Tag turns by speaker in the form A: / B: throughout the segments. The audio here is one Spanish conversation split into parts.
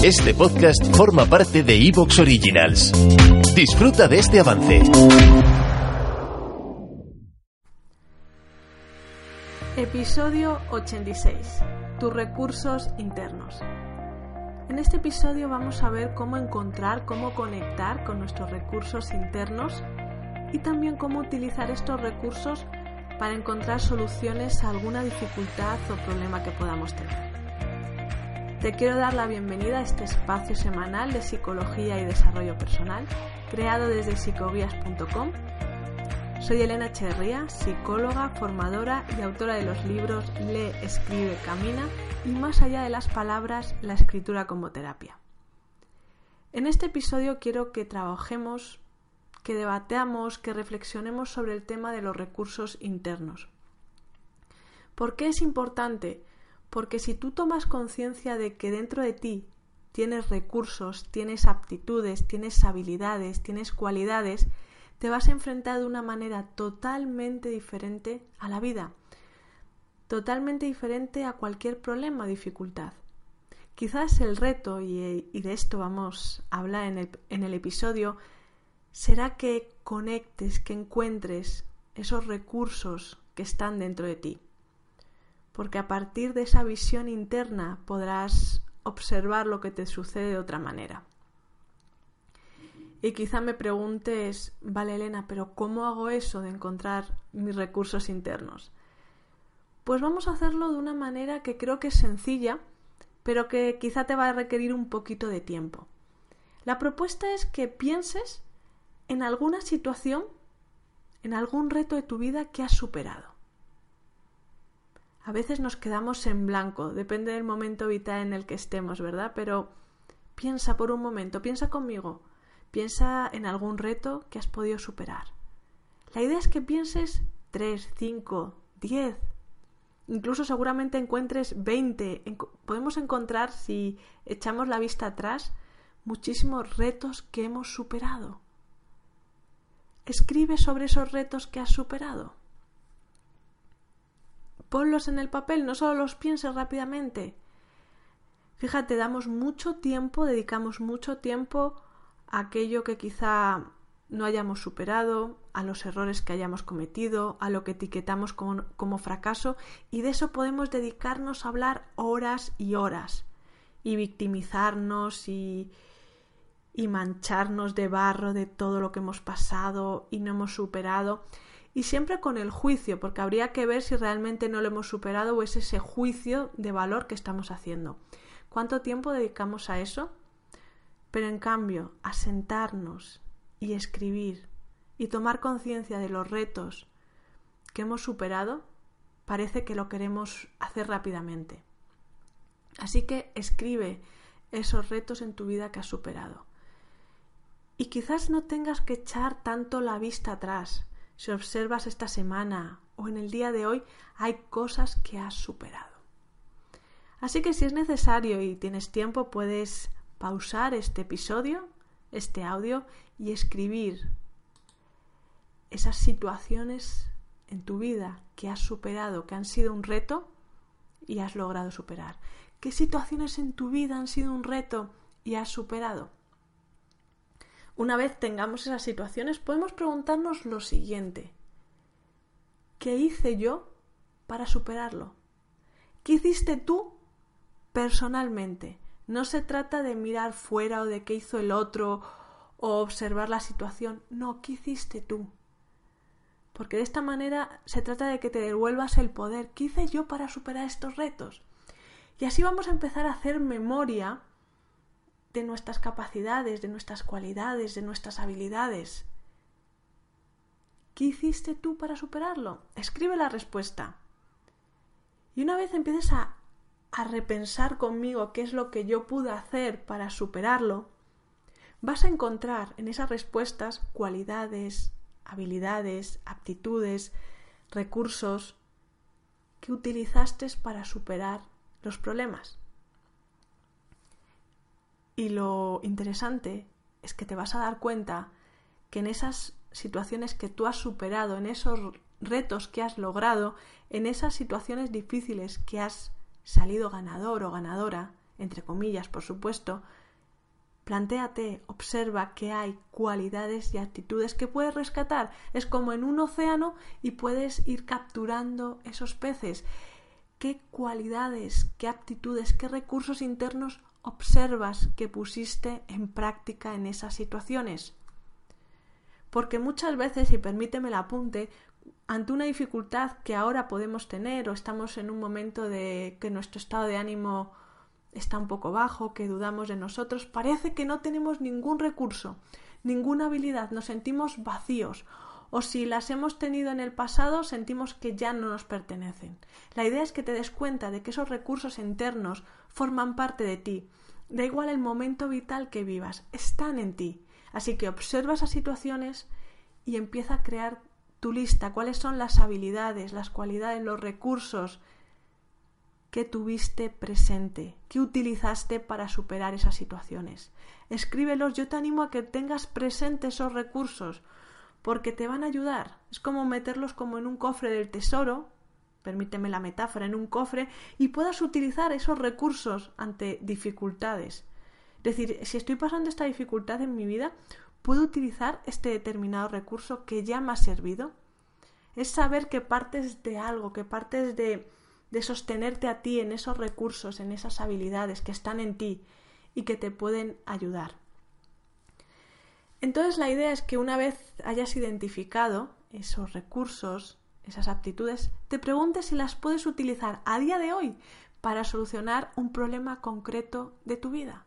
A: Este podcast forma parte de Evox Originals. Disfruta de este avance.
B: Episodio 86. Tus recursos internos. En este episodio vamos a ver cómo encontrar, cómo conectar con nuestros recursos internos y también cómo utilizar estos recursos para encontrar soluciones a alguna dificultad o problema que podamos tener. Te quiero dar la bienvenida a este espacio semanal de psicología y desarrollo personal creado desde psicoguías.com soy Elena Echeverría, psicóloga, formadora y autora de los libros Lee, Escribe, Camina y Más allá de las palabras, la escritura como terapia. En este episodio quiero que trabajemos, que debateamos, que reflexionemos sobre el tema de los recursos internos. ¿Por qué es importante? Porque si tú tomas conciencia de que dentro de ti tienes recursos, tienes aptitudes, tienes habilidades, tienes cualidades, te vas a enfrentar de una manera totalmente diferente a la vida, totalmente diferente a cualquier problema o dificultad. Quizás el reto, y, de esto vamos a hablar en el, en el episodio, será que conectes, que encuentres esos recursos que están dentro de ti. Porque a partir de esa visión interna podrás observar lo que te sucede de otra manera. Y quizá me preguntes, vale Elena, pero ¿cómo hago eso de encontrar mis recursos internos? Pues vamos a hacerlo de una manera que creo que es sencilla, pero que quizá te va a requerir un poquito de tiempo. La propuesta es que pienses en alguna situación, en algún reto de tu vida que has superado. A veces nos quedamos en blanco, depende del momento vital en el que estemos, ¿verdad? Pero piensa por un momento, piensa conmigo. Piensa en algún reto que has podido superar. La idea es que pienses 3, 5, 10, incluso seguramente encuentres 20. Podemos encontrar, si echamos la vista atrás, muchísimos retos que hemos superado. Escribe sobre esos retos que has superado. Ponlos en el papel, no solo los pienses rápidamente. Fíjate, damos mucho tiempo, dedicamos mucho tiempo aquello que quizá no hayamos superado, a los errores que hayamos cometido, a lo que etiquetamos como, fracaso, y de eso podemos dedicarnos a hablar horas y horas, y victimizarnos y, y mancharnos de barro de todo lo que hemos pasado y no hemos superado, y siempre con el juicio, porque habría que ver si realmente no lo hemos superado o es ese juicio de valor que estamos haciendo. ¿Cuánto tiempo dedicamos a eso? Pero en cambio, a sentarnos y escribir y tomar conciencia de los retos que hemos superado, parece que lo queremos hacer rápidamente. Así que escribe esos retos en tu vida que has superado. Y quizás no tengas que echar tanto la vista atrás. Si observas esta semana o en el día de hoy, hay cosas que has superado. Así que si es necesario y tienes tiempo, puedes pausar este episodio, este audio y escribir esas situaciones en tu vida que has superado, que han sido un reto y has logrado superar. ¿Qué situaciones en tu vida han sido un reto y has superado? Una vez tengamos esas situaciones, podemos preguntarnos lo siguiente. ¿Qué hice yo para superarlo? ¿Qué hiciste tú personalmente? No se trata de mirar fuera o de qué hizo el otro o observar la situación. No, ¿qué hiciste tú? Porque de esta manera se trata de que te devuelvas el poder. ¿Qué hice yo para superar estos retos? Y así vamos a empezar a hacer memoria de nuestras capacidades, de nuestras cualidades, de nuestras habilidades. ¿Qué hiciste tú para superarlo? Escribe la respuesta. Y una vez empieces a a repensar conmigo qué es lo que yo pude hacer para superarlo, vas a encontrar en esas respuestas cualidades, habilidades, aptitudes, recursos que utilizaste para superar los problemas. Y lo interesante es que te vas a dar cuenta que en esas situaciones que tú has superado, en esos retos que has logrado, en esas situaciones difíciles que has salido ganador o ganadora, entre comillas, por supuesto, plantéate, observa que hay cualidades y actitudes que puedes rescatar. Es como en un océano y puedes ir capturando esos peces. ¿Qué cualidades, qué aptitudes, qué recursos internos observas que pusiste en práctica en esas situaciones? Porque muchas veces, y permíteme el apunte, ante una dificultad que ahora podemos tener o estamos en un momento de que nuestro estado de ánimo está un poco bajo, que dudamos de nosotros, parece que no tenemos ningún recurso, ninguna habilidad, nos sentimos vacíos o si las hemos tenido en el pasado sentimos que ya no nos pertenecen. La idea es que te des cuenta de que esos recursos internos forman parte de ti. Da igual el momento vital que vivas, están en ti. Así que observa esas situaciones y empieza a crear tu lista, cuáles son las habilidades, las cualidades, los recursos que tuviste presente, que utilizaste para superar esas situaciones. Escríbelos, yo te animo a que tengas presentes esos recursos, porque te van a ayudar. Es como meterlos como en un cofre del tesoro, permíteme la metáfora, en un cofre, y puedas utilizar esos recursos ante dificultades. Es decir, si estoy pasando esta dificultad en mi vida, puedo utilizar este determinado recurso que ya me ha servido. Es saber que partes de algo, que partes de, de sostenerte a ti en esos recursos, en esas habilidades que están en ti y que te pueden ayudar. Entonces la idea es que una vez hayas identificado esos recursos, esas aptitudes, te preguntes si las puedes utilizar a día de hoy para solucionar un problema concreto de tu vida.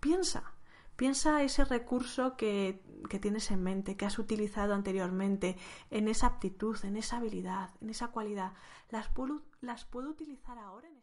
B: Piensa, Piensa ese recurso que, tienes en mente, que has utilizado anteriormente, en esa aptitud, en esa habilidad, en esa cualidad. ¿Las puedo, las puedo utilizar ahora? En